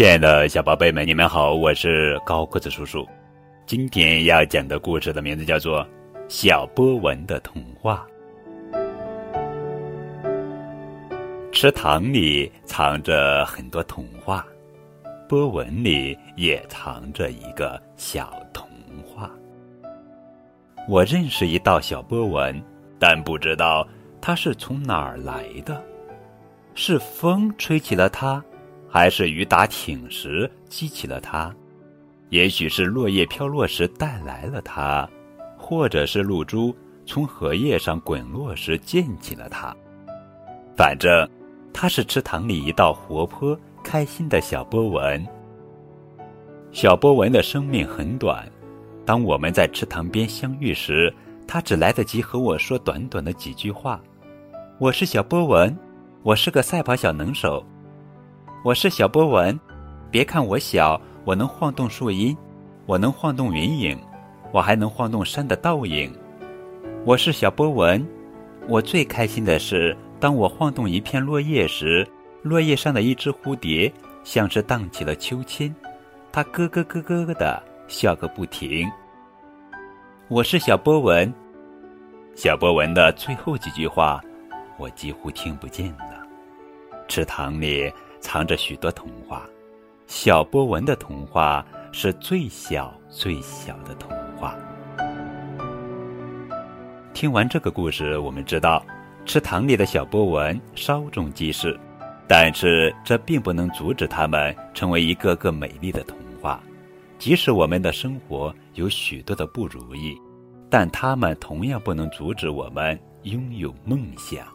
亲爱的小宝贝们，你们好，我是高个子叔叔。今天要讲的故事的名字叫做《小波纹的童话》。池塘里藏着很多童话，波纹里也藏着一个小童话。我认识一道小波纹，但不知道它是从哪儿来的，是风吹起了它。还是雨打挺时激起了它，也许是落叶飘落时带来了它，或者是露珠从荷叶上滚落时溅起了它。反正，它是池塘里一道活泼开心的小波纹。小波纹的生命很短，当我们在池塘边相遇时，它只来得及和我说短短的几句话：“我是小波纹，我是个赛跑小能手。”我是小波纹，别看我小，我能晃动树荫，我能晃动云影，我还能晃动山的倒影。我是小波纹，我最开心的是，当我晃动一片落叶时，落叶上的一只蝴蝶像是荡起了秋千，它咯咯咯咯咯的笑个不停。我是小波纹，小波纹的最后几句话，我几乎听不见了。池塘里。藏着许多童话，小波纹的童话是最小最小的童话。听完这个故事，我们知道，池塘里的小波纹稍纵即逝，但是这并不能阻止它们成为一个个美丽的童话。即使我们的生活有许多的不如意，但它们同样不能阻止我们拥有梦想。